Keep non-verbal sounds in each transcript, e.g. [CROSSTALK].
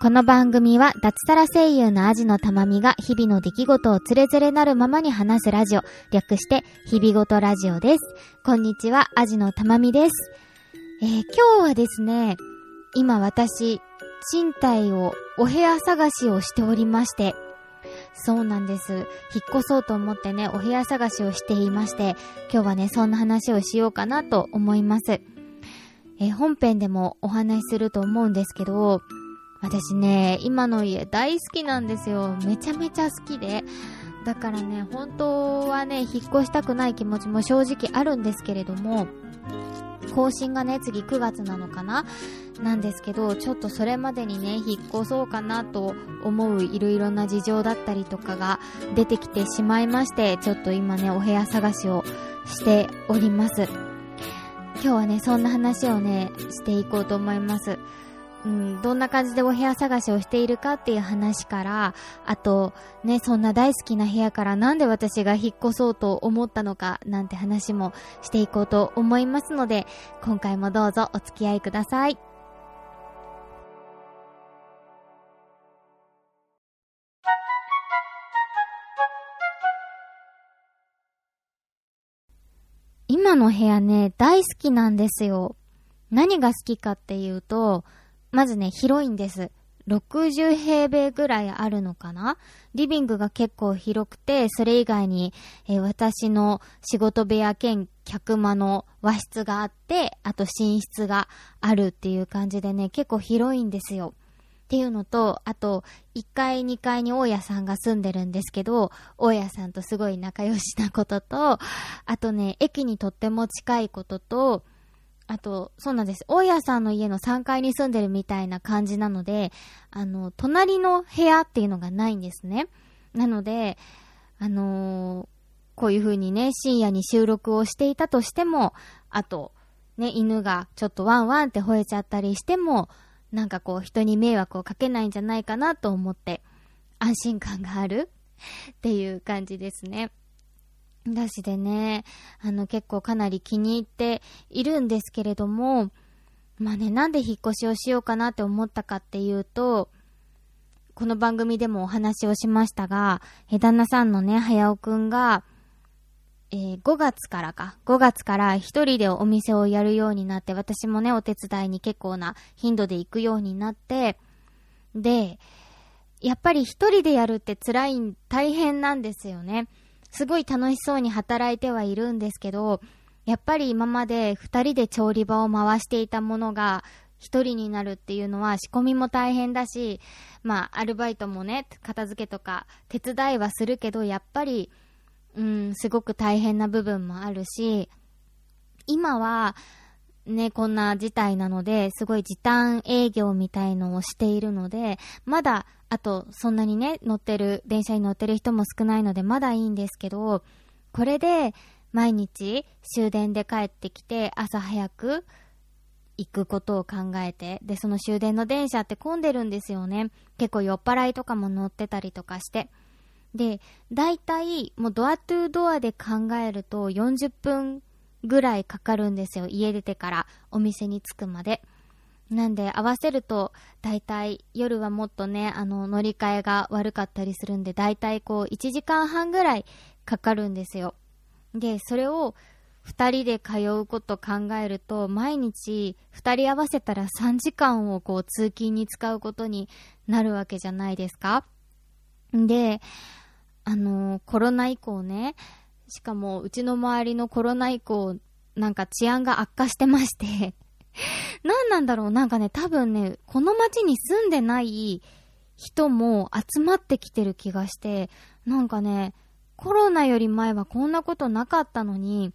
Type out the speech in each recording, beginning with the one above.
この番組は脱サラ声優のアジのたまみが日々の出来事をつれづれなるままに話すラジオ、略して日々ごとラジオです。こんにちは、アジのたまみです。えー、今日はですね、今私、賃貸をお部屋探しをしておりまして、そうなんです。引っ越そうと思ってね、お部屋探しをしていまして、今日はね、そんな話をしようかなと思います。え本編でもお話しすると思うんですけど、私ね、今の家大好きなんですよ。めちゃめちゃ好きで。だからね、本当はね、引っ越したくない気持ちも正直あるんですけれども、更新がね、次9月なのかな？なんですけど、ちょっとそれまでにね、引っ越そうかなと思ういろいろな事情だったりとかが出てきてしまいまして、ちょっと今ね、お部屋探しをしております。今日はね、そんな話をね、していこうと思います。うん、どんな感じでお部屋探しをしているかっていう話から、あと、ね、そんな大好きな部屋からなんで私が引っ越そうと思ったのかなんて話もしていこうと思いますので、今回もどうぞお付き合いください。今の部屋ね、大好きなんですよ。何が好きかっていうと、まずね、広いんです。60平米ぐらいあるのかな？リビングが結構広くて、それ以外に、えー、私の仕事部屋兼客間の和室があって、あと寝室があるっていう感じでね、結構広いんですよ。っていうのと、あと、1階、2階に大家さんが住んでるんですけど、大家さんとすごい仲良しなことと、あとね、駅にとっても近いことと、あと、そうなんです。大家さんの家の3階に住んでるみたいな感じなので、あの、隣の部屋っていうのがないんですね。なので、あのー、こういう風にね、深夜に収録をしていたとしても、あと、ね、犬がちょっとワンワンって吠えちゃったりしても、なんかこう人に迷惑をかけないんじゃないかなと思って、安心感がある？[LAUGHS] っていう感じですね。だしでね、あの結構かなり気に入っているんですけれども、まあね、なんで引っ越しをしようかなって思ったかっていうと、この番組でもお話をしましたが、え旦那さんのね、早尾くんが、えー、5月からか、5月から一人でお店をやるようになって、私もね、お手伝いに結構な頻度で行くようになって、で、やっぱり一人でやるって辛い、大変なんですよね。すごい楽しそうに働いてはいるんですけど、やっぱり今まで二人で調理場を回していたものが一人になるっていうのは仕込みも大変だし、まあアルバイトもね、片付けとか手伝いはするけど、やっぱり、うん、すごく大変な部分もあるし、今は、ね、こんな事態なので、すごい時短営業みたいのをしているので、まだあと、そんなにね、乗ってる、電車に乗ってる人も少ないので、まだいいんですけど、これで、毎日終電で帰ってきて、朝早く行くことを考えて、で、その終電の電車って混んでるんですよね。結構酔っ払いとかも乗ってたりとかして。で、大体、もうドアトゥードアで考えると40分ぐらいかかるんですよ。家出てからお店に着くまで。なんで合わせると、だいたい夜はもっとね、あの、乗り換えが悪かったりするんで、だいたいこう、1時間半ぐらいかかるんですよ。で、それを2人で通うこと考えると、毎日2人合わせたら3時間をこう、通勤に使うことになるわけじゃないですか。で、あの、コロナ以降ね、しかもうちの周りのコロナ以降、なんか治安が悪化してまして [LAUGHS] 何なんだろう？なんかね、多分ね、この街に住んでない人も集まってきてる気がして、なんかね、コロナより前はこんなことなかったのに、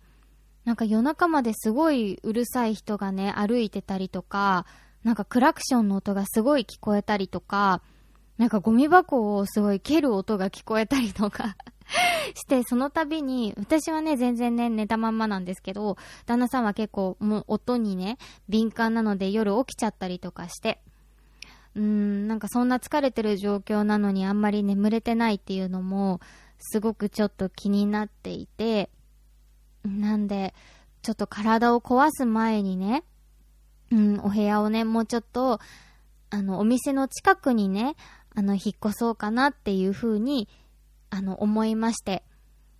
なんか夜中まですごいうるさい人がね、歩いてたりとか、なんかクラクションの音がすごい聞こえたりとか、なんかゴミ箱をすごい蹴る音が聞こえたりとか [LAUGHS] して、その度に、私はね、全然ね、寝たまんまなんですけど、旦那さんは結構、もう音にね、敏感なので夜起きちゃったりとかして、うーん、なんかそんな疲れてる状況なのにあんまり眠れてないっていうのも、すごくちょっと気になっていて、なんで、ちょっと体を壊す前にね、うん、お部屋をね、もうちょっと、あの、お店の近くにね、あの、引っ越そうかなっていう風に、あの、思いまして。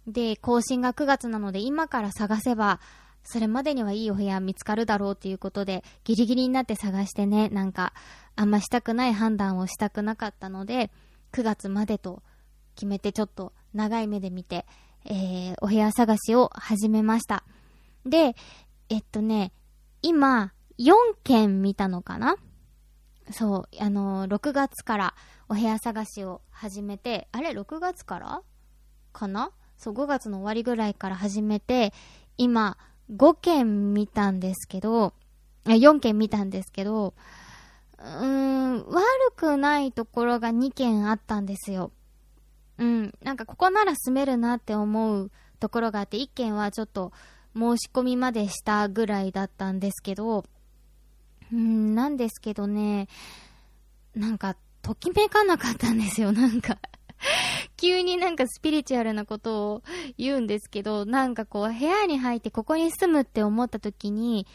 で、更新が9月なので、今から探せば、それまでにはいいお部屋見つかるだろうということで、ギリギリになって探してね、なんか、あんましたくない判断をしたくなかったので、9月までと決めてちょっと長い目で見て、えー、お部屋探しを始めました。で、えっとね、今、4件見たのかなそう、あの、6月からお部屋探しを始めて、あれ ?6 月からかな？そう、5月の終わりぐらいから始めて、今、5件見たんですけど、4件見たんですけど、うーん、悪くないところが2件あったんですよ。うん、なんかここなら住めるなって思うところがあって、1件はちょっと申し込みまでしたぐらいだったんですけど、うん、なんですけどね、なんか、ときめかなかったんですよ、[LAUGHS] なんか。[LAUGHS] 急になんかスピリチュアルなことを言うんですけど、なんかこう、部屋に入ってここに住むって思った時に、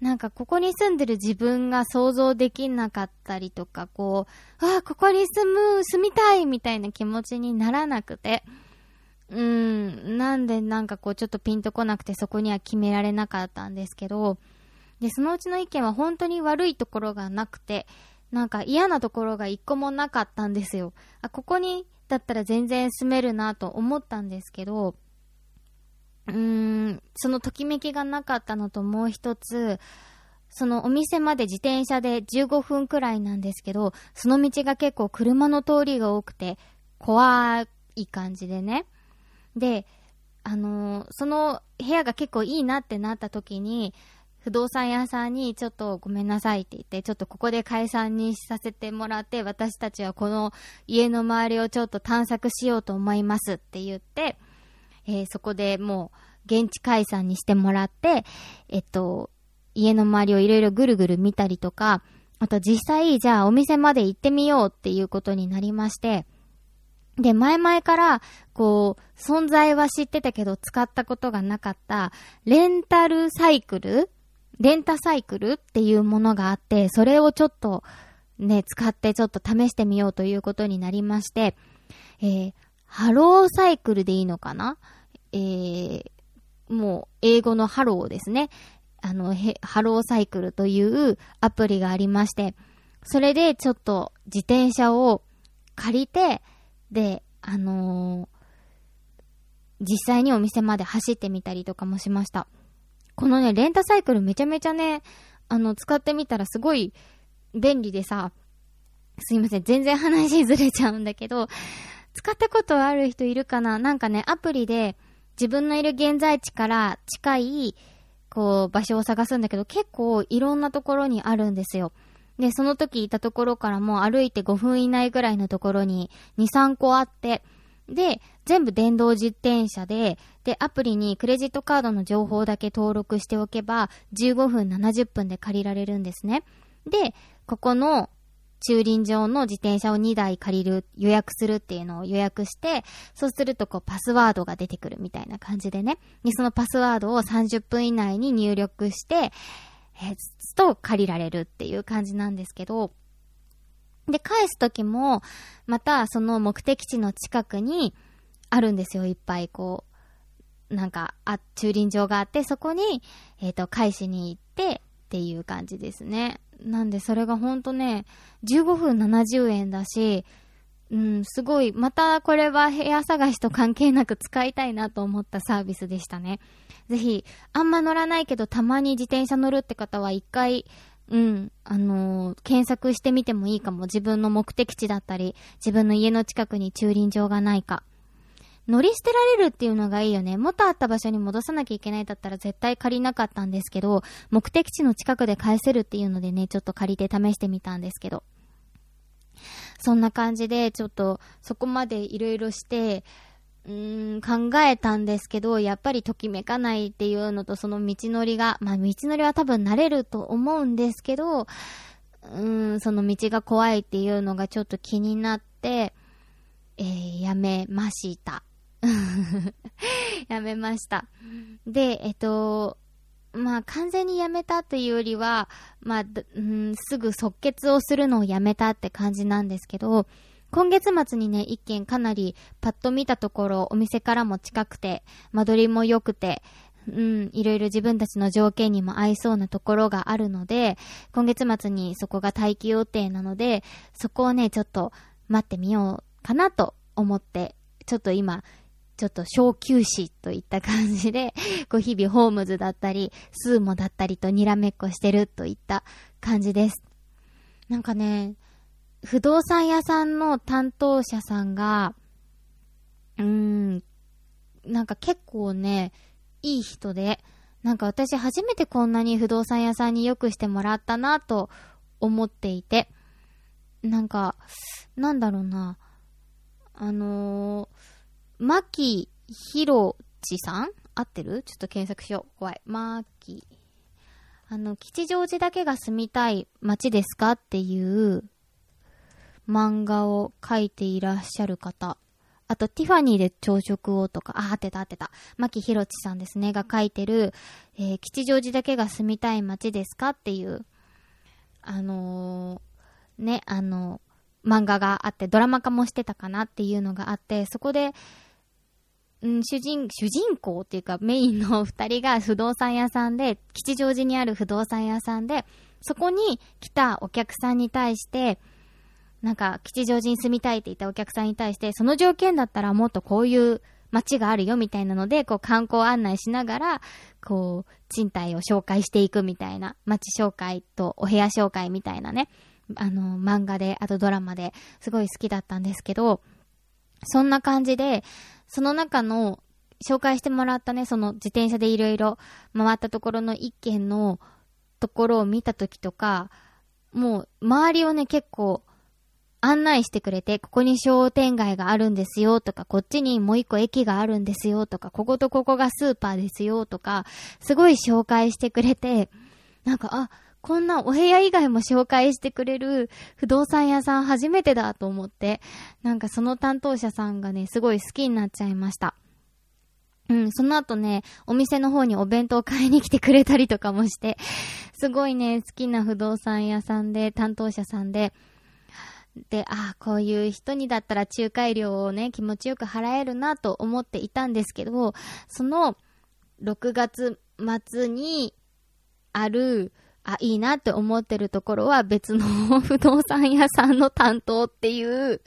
なんかここに住んでる自分が想像できなかったりとか、こう、ああ、ここに住む、住みたいみたいな気持ちにならなくて、うん、なんでなんかこうちょっとピンとこなくてそこには決められなかったんですけど、で、そのうちの意見は本当に悪いところがなくて、なんか嫌なところが一個もなかったんですよ。あ、ここにだったら全然住めるなと思ったんですけど、うーん、そのときめきがなかったのともう一つ、そのお店まで自転車で15分くらいなんですけど、その道が結構車の通りが多くて、怖い感じでね。で、あのー、その部屋が結構いいなってなった時に、不動産屋さんにちょっとごめんなさいって言って、ちょっとここで解散にさせてもらって、私たちはこの家の周りをちょっと探索しようと思いますって言って、えー、そこでもう現地解散にしてもらって、えっと、家の周りをいろいろぐるぐる見たりとか、あと実際、じゃあお店まで行ってみようっていうことになりまして、で、前々から、こう、存在は知ってたけど使ったことがなかった、レンタルサイクルレンタサイクルっていうものがあって、それをちょっとね、使ってちょっと試してみようということになりまして、えー、ハローサイクルでいいのかな？えー、もう、英語のハローですね。あの、ハローサイクルというアプリがありまして、それでちょっと自転車を借りて、で、あのー、実際にお店まで走ってみたりとかもしました。このね、レンタサイクルめちゃめちゃね、あの、使ってみたらすごい便利でさ、すいません、全然話ずれちゃうんだけど、使ったことある人いるかな？なんかね、アプリで自分のいる現在地から近い、こう、場所を探すんだけど、結構いろんなところにあるんですよ。で、その時いたところからも歩いて5分以内ぐらいのところに2、3個あって、で、全部電動自転車で、で、アプリにクレジットカードの情報だけ登録しておけば、15分70分で借りられるんですね。で、ここの駐輪場の自転車を2台借りる、予約するっていうのを予約して、そうするとこうパスワードが出てくるみたいな感じでね。で、そのパスワードを30分以内に入力して、えー、と借りられるっていう感じなんですけど、で、返すときも、またその目的地の近くにあるんですよ、いっぱいこう。なんか、あ、駐輪場があって、そこに、えっ、ー、と、返しに行ってっていう感じですね。なんで、それがほんとね、15分70円だし、うん、すごい、またこれは部屋探しと関係なく使いたいなと思ったサービスでしたね。ぜひ、あんま乗らないけどたまに自転車乗るって方は一回うん。あのー、検索してみてもいいかも。自分の目的地だったり、自分の家の近くに駐輪場がないか。乗り捨てられるっていうのがいいよね。元あった場所に戻さなきゃいけないだったら絶対借りなかったんですけど、目的地の近くで返せるっていうのでね、ちょっと借りて試してみたんですけど。そんな感じで、ちょっとそこまでいろいろして、うーん、考えたんですけど、やっぱりときめかないっていうのと、その道のりが、まあ道のりは多分慣れると思うんですけど、うーん、その道が怖いっていうのがちょっと気になって、えー、やめました。[LAUGHS] やめました。で、えっと、まあ完全にやめたというよりは、まあ、うん、すぐ即決をするのをやめたって感じなんですけど、今月末にね、一件かなりパッと見たところ、お店からも近くて、間取りも良くて、うん、いろいろ自分たちの条件にも合いそうなところがあるので、今月末にそこが待機予定なので、そこをね、ちょっと待ってみようかなと思って、ちょっと今、ちょっと小休止といった感じで、[LAUGHS] こう日々ホームズだったり、スーモだったりとにらめっこしてるといった感じです。なんかね、不動産屋さんの担当者さんが、うーん、なんか結構ね、いい人で、なんか私初めてこんなに不動産屋さんに良くしてもらったなと思っていて、なんか、なんだろうな、あのー、牧ひろちさん？合ってる？ちょっと検索しよう。怖い。牧。あの、吉祥寺だけが住みたい街ですかっていう漫画を描いていらっしゃる方。あと、ティファニーで朝食をとか、あ、合ってた合ってた。牧ひろちさんですね、が書いてる、えー、吉祥寺だけが住みたい街ですかっていう、あのー、ね、あのー、漫画があって、ドラマ化もしてたかなっていうのがあって、そこで、主人、主人公っていうかメインの二人が不動産屋さんで、吉祥寺にある不動産屋さんで、そこに来たお客さんに対して、なんか、吉祥寺に住みたいって言ったお客さんに対して、その条件だったらもっとこういう街があるよみたいなので、こう観光案内しながら、こう、賃貸を紹介していくみたいな、街紹介とお部屋紹介みたいなね、あの、漫画で、あとドラマですごい好きだったんですけど、そんな感じで、その中の紹介してもらったね、その自転車でいろいろ回ったところの一軒のところを見たときとか、もう周りをね、結構案内してくれて、ここに商店街があるんですよとか、こっちにもう一個駅があるんですよとか、こことここがスーパーですよとか、すごい紹介してくれて、なんか、あ、こんなお部屋以外も紹介してくれる不動産屋さん初めてだと思って、なんかその担当者さんがね、すごい好きになっちゃいました。うん、その後ね、お店の方にお弁当買いに来てくれたりとかもして、すごいね、好きな不動産屋さんで、担当者さんで、で、ああ、こういう人にだったら仲介料をね、気持ちよく払えるなと思っていたんですけど、その6月末にある、あ、いいなって思ってるところは別の [LAUGHS] 不動産屋さんの担当っていう、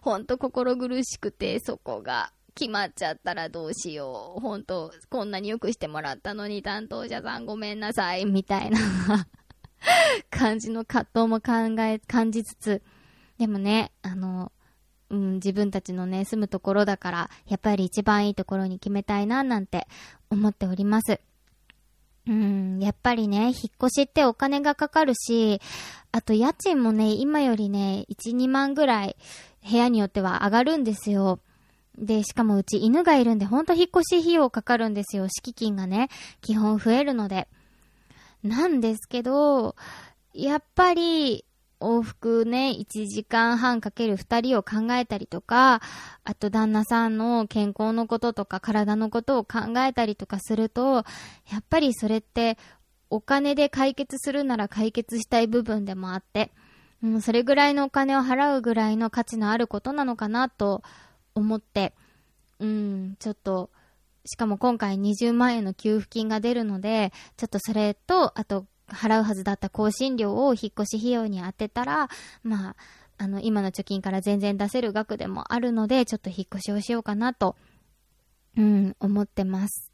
ほんと心苦しくて、そこが決まっちゃったらどうしよう。ほんと、こんなによくしてもらったのに担当者さんごめんなさい、みたいな [LAUGHS] 感じの葛藤も考え、感じつつ、でもね、あの、うん、自分たちのね、住むところだから、やっぱり一番いいところに決めたいな、なんて思っております。うん、やっぱりね、引っ越しってお金がかかるし、あと家賃もね、今よりね、1、2万ぐらい部屋によっては上がるんですよ。で、しかもうち犬がいるんで、ほんと引っ越し費用かかるんですよ。敷金がね、基本増えるので。なんですけど、やっぱり、往復ね、1時間半かける2人を考えたりとか、あと旦那さんの健康のこととか体のことを考えたりとかすると、やっぱりそれってお金で解決するなら解決したい部分でもあって、うん、それぐらいのお金を払うぐらいの価値のあることなのかなと思って、うん、ちょっと、しかも今回20万円の給付金が出るので、ちょっとそれと、あと払うはずだった更新料を引っ越し費用に当てたら、まあ、あの、今の貯金から全然出せる額でもあるので、ちょっと引っ越しをしようかなと、うん、思ってます。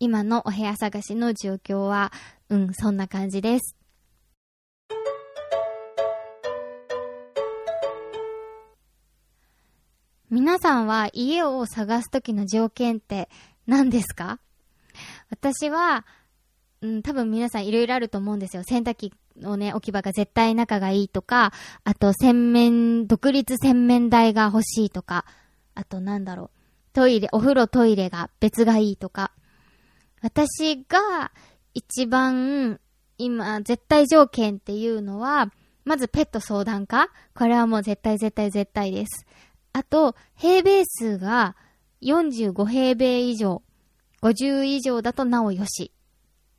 今のお部屋探しの状況は、うん、そんな感じです。皆さんは家を探すときの条件って何ですか？私は、うん、多分皆さんいろいろあると思うんですよ。洗濯機のね、置き場が絶対仲がいいとか、あと洗面、独立洗面台が欲しいとか、あとなんだろう、トイレ、お風呂トイレが別がいいとか。私が一番今絶対条件っていうのは、まずペット相談かこれはもう絶対絶対絶対です。あと、平米数が45平米以上、50以上だとなおよし。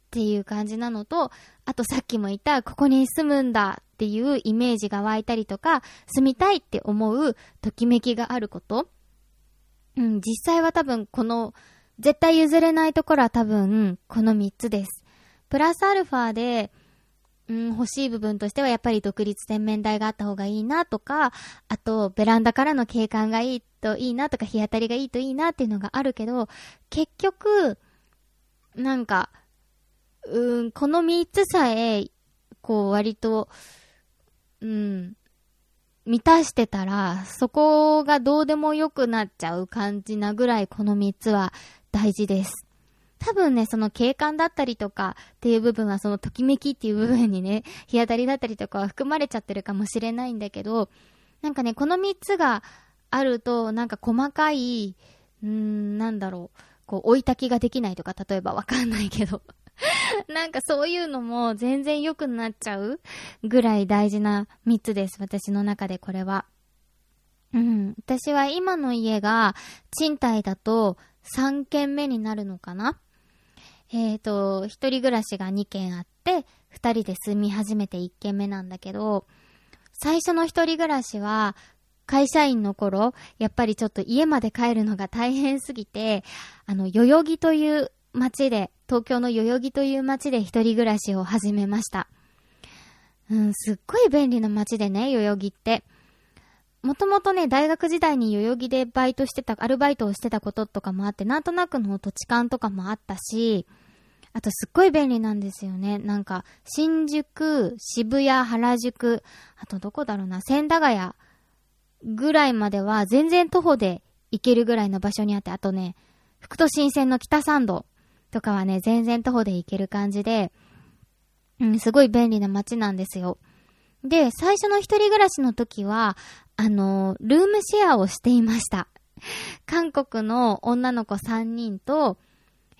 っていう感じなのと、あとさっきも言った、ここに住むんだっていうイメージが湧いたりとか、住みたいって思うときめきがあること。うん、実際は多分この、絶対譲れないところは多分この3つです。プラスアルファで、うん、欲しい部分としてはやっぱり独立洗面台があった方がいいなとか、あとベランダからの景観がいいといいなとか、日当たりがいいといいなっていうのがあるけど、結局、なんか、うん、この3つさえ、こう割と、うん、満たしてたら、そこがどうでもよくなっちゃう感じなぐらいこの3つは大事です。多分ね、その景観だったりとかっていう部分はそのときめきっていう部分にね、[LAUGHS] 日当たりだったりとかは含まれちゃってるかもしれないんだけど、なんかね、この3つがあると、なんか細かい、うーん、なんだろう、こう、追い焚きができないとか、例えばわかんないけど [LAUGHS] なんかそういうのも全然良くなっちゃうぐらい大事な3つです。私の中でこれは。うん。私は今の家が賃貸だと3軒目になるのかな？えっ、ー、と、一人暮らしが2軒あって、二人で住み始めて1軒目なんだけど、最初の一人暮らしは、会社員の頃、やっぱりちょっと家まで帰るのが大変すぎて、あの、代々木という街で、東京の代々木という街で一人暮らしを始めました。うん、すっごい便利な街でね、代々木って。もともとね、大学時代に代々木でバイトしてた、アルバイトをしてたこととかもあって、なんとなくの土地勘とかもあったし、あとすっごい便利なんですよね。なんか、新宿、渋谷、原宿、あとどこだろうな、千駄ヶ谷ぐらいまでは全然徒歩で行けるぐらいの場所にあって、あとね、福都新線の北参道とかはね、全然徒歩で行ける感じで、うん、すごい便利な街なんですよ。で、最初の一人暮らしの時は、あの、ルームシェアをしていました。韓国の女の子3人と、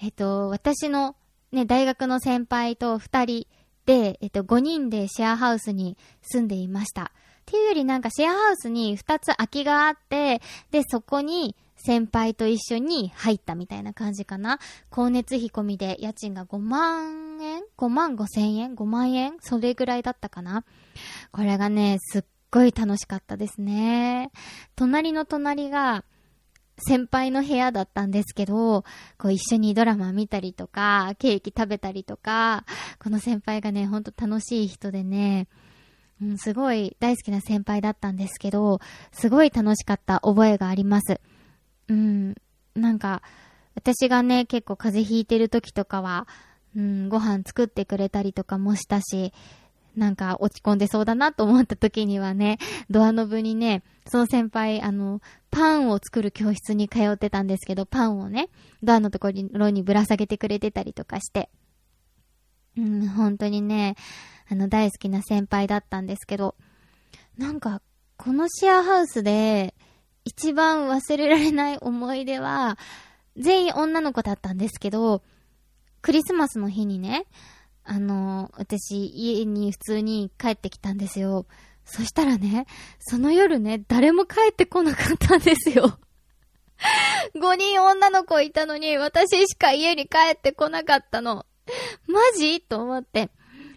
えっと、私のね、大学の先輩と2人で、えっと、5人でシェアハウスに住んでいました。っていうよりなんかシェアハウスに2つ空きがあって、で、そこに先輩と一緒に入ったみたいな感じかな。光熱費込みで家賃が5万円 ?5 万5千円 ?5 万円？それぐらいだったかな。これがね、すっごい楽しかったですね。隣の隣が、先輩の部屋だったんですけど、こう一緒にドラマ見たりとか、ケーキ食べたりとか、この先輩がね、ほんと楽しい人でね、うん、すごい大好きな先輩だったんですけど、すごい楽しかった覚えがあります。うん、なんか、私がね、結構風邪ひいてる時とかは、うん、ご飯作ってくれたりとかもしたし、なんか落ち込んでそうだなと思った時にはね、ドアノブにね、その先輩、あの、パンを作る教室に通ってたんですけど、パンをね、ドアのところにぶら下げてくれてたりとかして。うん、本当にね、あの、大好きな先輩だったんですけど、なんか、このシェアハウスで、一番忘れられない思い出は、全員女の子だったんですけど、クリスマスの日にね、あの、私、家に普通に帰ってきたんですよ。そしたらね、その夜ね、誰も帰ってこなかったんですよ。[LAUGHS] 5人女の子いたのに、私しか家に帰ってこなかったの。マジ？と思って。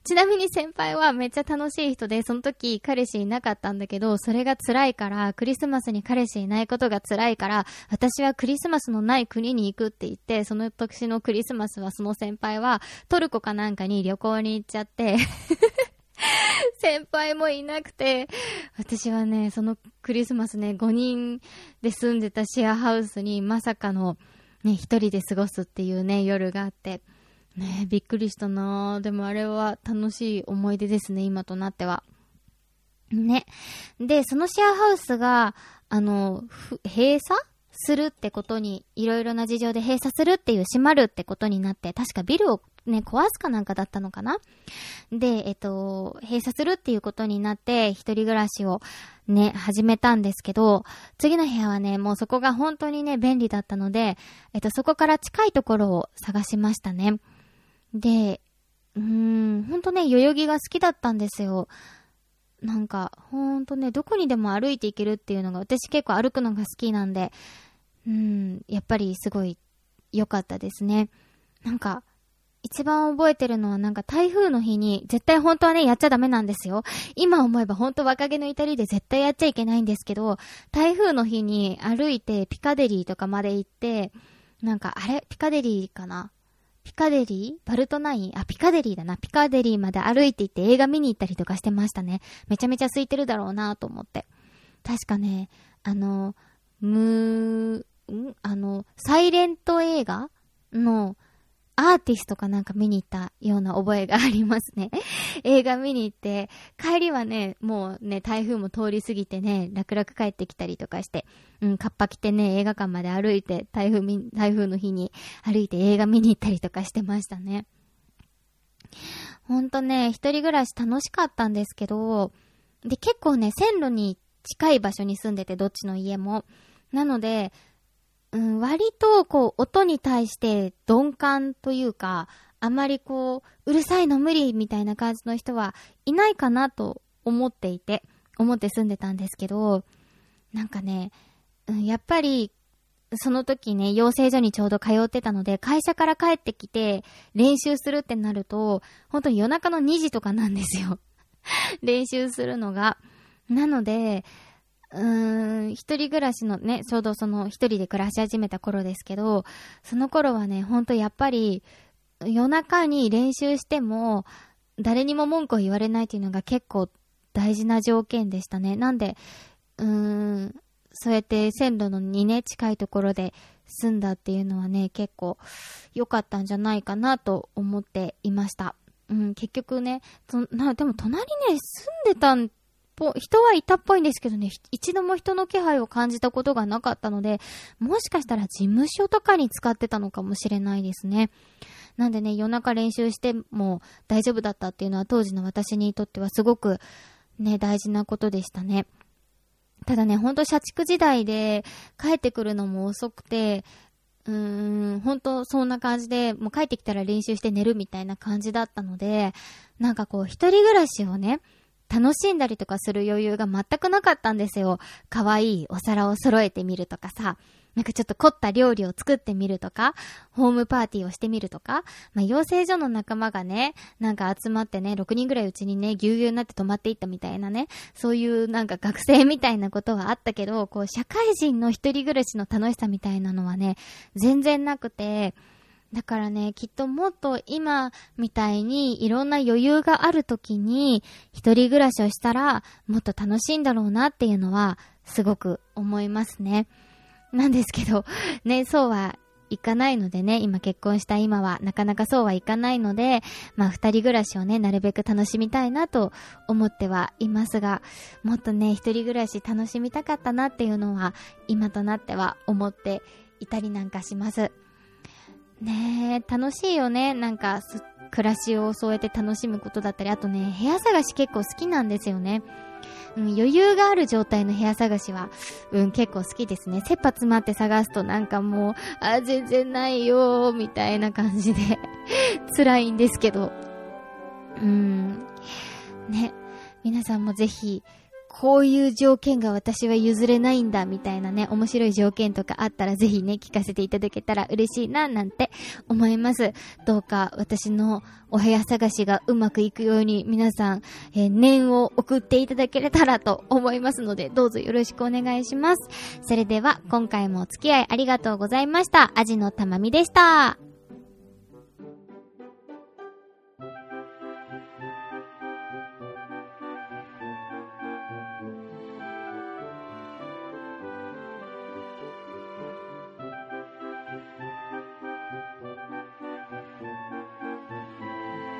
ちなみに先輩はめっちゃ楽しい人で、その時彼氏いなかったんだけど、それが辛いから、クリスマスに彼氏いないことが辛いから、私はクリスマスのない国に行くって言って、その年のクリスマスはその先輩はトルコかなんかに旅行に行っちゃって [LAUGHS] 先輩もいなくて、私はね、そのクリスマスね、5人で住んでたシェアハウスにまさかのね、一人で過ごすっていうね、夜があって、ねびっくりしたなでもあれは楽しい思い出ですね、今となっては。ね。で、そのシェアハウスが、あの、閉鎖するってことに、いろいろな事情で閉鎖するっていう、閉まるってことになって、確かビルをね、壊すかなんかだったのかなで、えっと、閉鎖するっていうことになって、一人暮らしをね、始めたんですけど、次の部屋はね、もうそこが本当にね、便利だったので、えっと、そこから近いところを探しましたね。で、うーん、ほんとね、代々木が好きだったんですよ。なんか、ほんとね、どこにでも歩いていけるっていうのが、私結構歩くのが好きなんで、うん、やっぱりすごい良かったですね。なんか、一番覚えてるのはなんか台風の日に、絶対本当はね、やっちゃダメなんですよ。今思えば本当若気の至りで絶対やっちゃいけないんですけど、台風の日に歩いてピカデリーとかまで行って、なんか、あれ？ピカデリーかな？ピカデリー？バルトナイン？あ、ピカデリーだな。ピカデリーまで歩いて行って映画見に行ったりとかしてましたね。めちゃめちゃ空いてるだろうなと思って。確かね、あの、むー、ん？あの、サイレント映画の、アーティストかなんか見に行ったような覚えがありますね。[LAUGHS] 映画見に行って、帰りはね、もうね、台風も通り過ぎてね、楽々帰ってきたりとかして、うん、カッパ着てね、映画館まで歩いて、台風、台風の日に歩いて映画見に行ったりとかしてましたね。ほんとね、一人暮らし楽しかったんですけど、で、結構ね、線路に近い場所に住んでて、どっちの家も。なので、うん、割と、こう、音に対して鈍感というか、あまりこう、うるさいの無理みたいな感じの人はいないかなと思っていて、思って住んでたんですけど、なんかね、うん、やっぱり、その時ね、養成所にちょうど通ってたので、会社から帰ってきて練習するってなると、本当に夜中の2時とかなんですよ。[LAUGHS] 練習するのが。なので、うーん、一人暮らしのね、ちょうどその一人で暮らし始めた頃ですけど、その頃はね、ほんとやっぱり、夜中に練習しても、誰にも文句を言われないっていうのが結構大事な条件でしたね。なんで、うーん、そうやって線路のにね、近いところで住んだっていうのはね、結構良かったんじゃないかなと思っていました。うん、結局ね、な、でも隣ね、住んでたんぽ、人はいたっぽいんですけどね、一度も人の気配を感じたことがなかったので、もしかしたら事務所とかに使ってたのかもしれないですね。なんでね、夜中練習しても大丈夫だったっていうのは当時の私にとってはすごくね、大事なことでしたね。ただね、ほんと社畜時代で帰ってくるのも遅くて、うーん、本当そんな感じで、もう帰ってきたら練習して寝るみたいな感じだったので、なんかこう、一人暮らしをね、楽しんだりとかする余裕が全くなかったんですよ。可愛いお皿を揃えてみるとかさ、なんかちょっと凝った料理を作ってみるとか、ホームパーティーをしてみるとか、まあ、養成所の仲間がね、なんか集まってね、6人ぐらいうちにね、ぎゅうぎゅうになって泊まっていったみたいなね、そういうなんか学生みたいなことはあったけど、こう、社会人の一人暮らしの楽しさみたいなのはね、全然なくて、だからね、きっともっと今みたいにいろんな余裕がある時に一人暮らしをしたらもっと楽しいんだろうなっていうのはすごく思いますね。なんですけど、[LAUGHS] ね、そうはいかないのでね、今結婚した今はなかなかそうはいかないので、まあ二人暮らしをね、なるべく楽しみたいなと思ってはいますが、もっとね、一人暮らし楽しみたかったなっていうのは今となっては思っていたりなんかします。ねえ、楽しいよね。なんか、暮らしをそうやって楽しむことだったり、あとね、部屋探し結構好きなんですよね。うん、余裕がある状態の部屋探しは、うん、結構好きですね。切羽詰まって探すとなんかもう、あ、全然ないよみたいな感じで [LAUGHS] 辛いんですけど。うん。ね。皆さんもぜひ、こういう条件が私は譲れないんだ、みたいなね、面白い条件とかあったらぜひね、聞かせていただけたら嬉しいな、なんて思います。どうか私のお部屋探しがうまくいくように皆さん、えー、念を送っていただけれたらと思いますので、どうぞよろしくお願いします。それでは、今回もお付き合いありがとうございました。アジのたまみでした。